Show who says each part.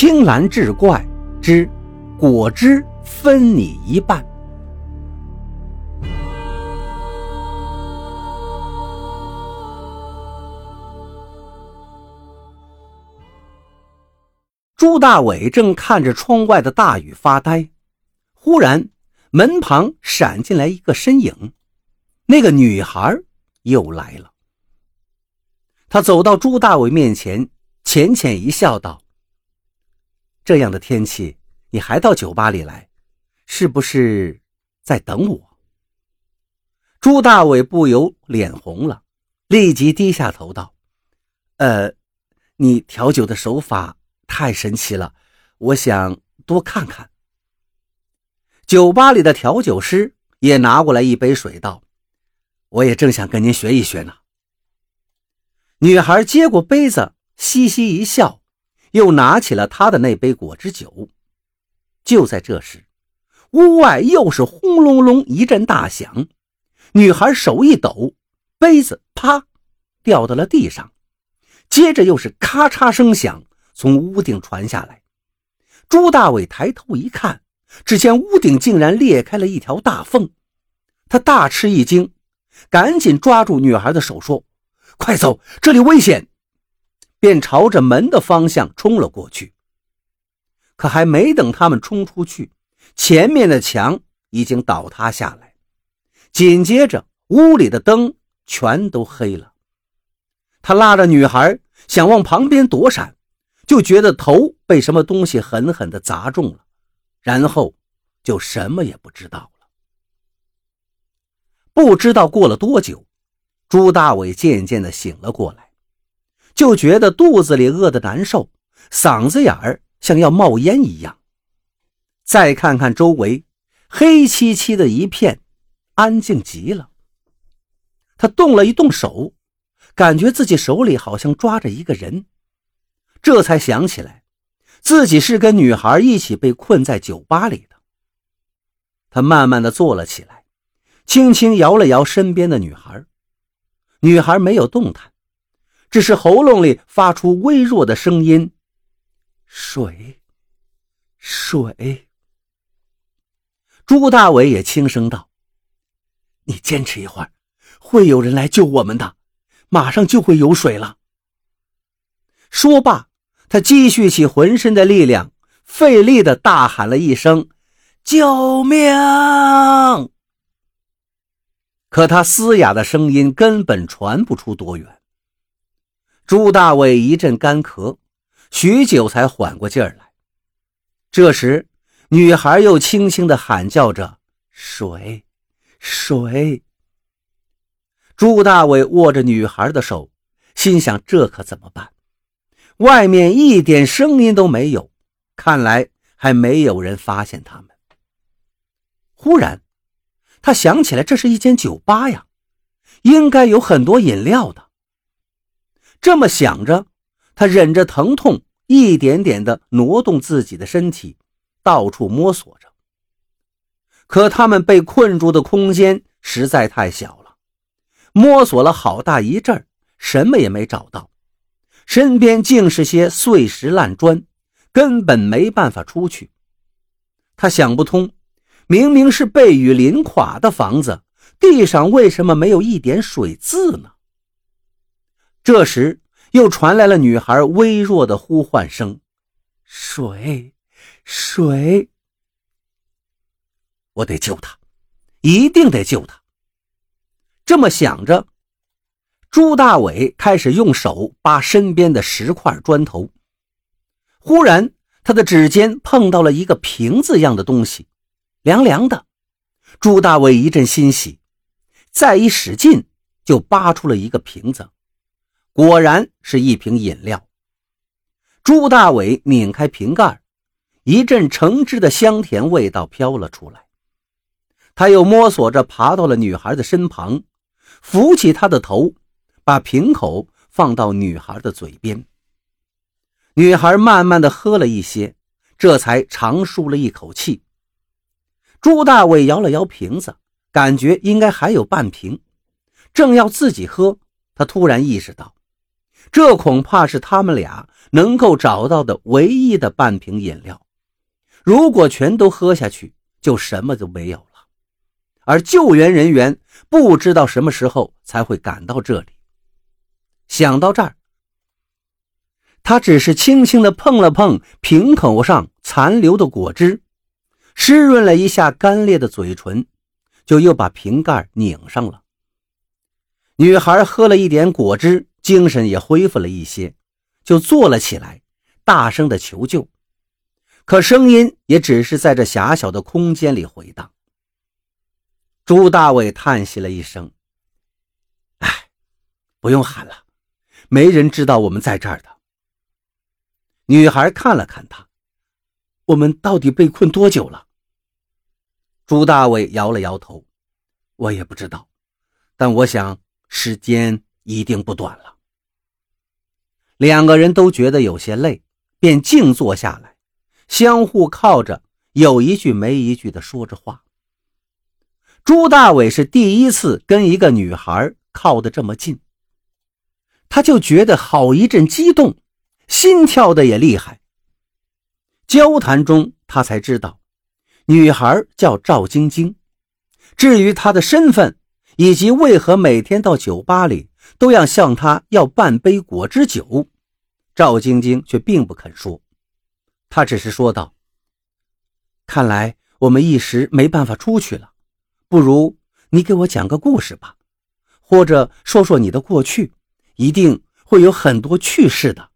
Speaker 1: 青蓝志怪之果汁分你一半。朱大伟正看着窗外的大雨发呆，忽然门旁闪进来一个身影，那个女孩又来了。他走到朱大伟面前，浅浅一笑，道：“这样的天气，你还到酒吧里来，是不是在等我？”朱大伟不由脸红了，立即低下头道：“呃，你调酒的手法。”太神奇了，我想多看看。酒吧里的调酒师也拿过来一杯水，道：“我也正想跟您学一学呢。”女孩接过杯子，嘻嘻一笑，又拿起了他的那杯果汁酒。就在这时，屋外又是轰隆隆一阵大响，女孩手一抖，杯子啪掉到了地上，接着又是咔嚓声响。从屋顶传下来，朱大伟抬头一看，只见屋顶竟然裂开了一条大缝，他大吃一惊，赶紧抓住女孩的手说：“快走，这里危险！”便朝着门的方向冲了过去。可还没等他们冲出去，前面的墙已经倒塌下来，紧接着屋里的灯全都黑了。他拉着女孩想往旁边躲闪。就觉得头被什么东西狠狠地砸中了，然后就什么也不知道了。不知道过了多久，朱大伟渐渐地醒了过来，就觉得肚子里饿得难受，嗓子眼儿像要冒烟一样。再看看周围，黑漆漆的一片，安静极了。他动了一动手，感觉自己手里好像抓着一个人。这才想起来，自己是跟女孩一起被困在酒吧里的。他慢慢的坐了起来，轻轻摇了摇身边的女孩。女孩没有动弹，只是喉咙里发出微弱的声音：“水，水。”朱大伟也轻声道：“你坚持一会儿，会有人来救我们的，马上就会有水了。”说罢。他积蓄起浑身的力量，费力的大喊了一声：“救命！”可他嘶哑的声音根本传不出多远。朱大伟一阵干咳，许久才缓过劲儿来。这时，女孩又轻轻的喊叫着：“水，水。”朱大伟握着女孩的手，心想：这可怎么办？外面一点声音都没有，看来还没有人发现他们。忽然，他想起来，这是一间酒吧呀，应该有很多饮料的。这么想着，他忍着疼痛，一点点的挪动自己的身体，到处摸索着。可他们被困住的空间实在太小了，摸索了好大一阵什么也没找到。身边尽是些碎石烂砖，根本没办法出去。他想不通，明明是被雨淋垮的房子，地上为什么没有一点水渍呢？这时又传来了女孩微弱的呼唤声：“水，水！我得救他，一定得救他。”这么想着。朱大伟开始用手扒身边的石块砖头，忽然他的指尖碰到了一个瓶子一样的东西，凉凉的。朱大伟一阵欣喜，再一使劲就扒出了一个瓶子，果然是一瓶饮料。朱大伟拧开瓶盖，一阵橙汁的香甜味道飘了出来。他又摸索着爬到了女孩的身旁，扶起她的头。把瓶口放到女孩的嘴边，女孩慢慢的喝了一些，这才长舒了一口气。朱大伟摇了摇瓶子，感觉应该还有半瓶，正要自己喝，他突然意识到，这恐怕是他们俩能够找到的唯一的半瓶饮料。如果全都喝下去，就什么都没有了。而救援人员不知道什么时候才会赶到这里。想到这儿，他只是轻轻地碰了碰瓶口上残留的果汁，湿润了一下干裂的嘴唇，就又把瓶盖拧上了。女孩喝了一点果汁，精神也恢复了一些，就坐了起来，大声的求救。可声音也只是在这狭小的空间里回荡。朱大伟叹息了一声：“哎，不用喊了，没人知道我们在这儿的。”女孩看了看他：“我们到底被困多久了？”朱大伟摇了摇头：“我也不知道，但我想时间一定不短了。”两个人都觉得有些累，便静坐下来，相互靠着，有一句没一句的说着话。朱大伟是第一次跟一个女孩靠得这么近，他就觉得好一阵激动，心跳的也厉害。交谈中，他才知道女孩叫赵晶晶。至于她的身份以及为何每天到酒吧里都要向他要半杯果汁酒，赵晶晶却并不肯说。她只是说道：“看来我们一时没办法出去了。”不如你给我讲个故事吧，或者说说你的过去，一定会有很多趣事的。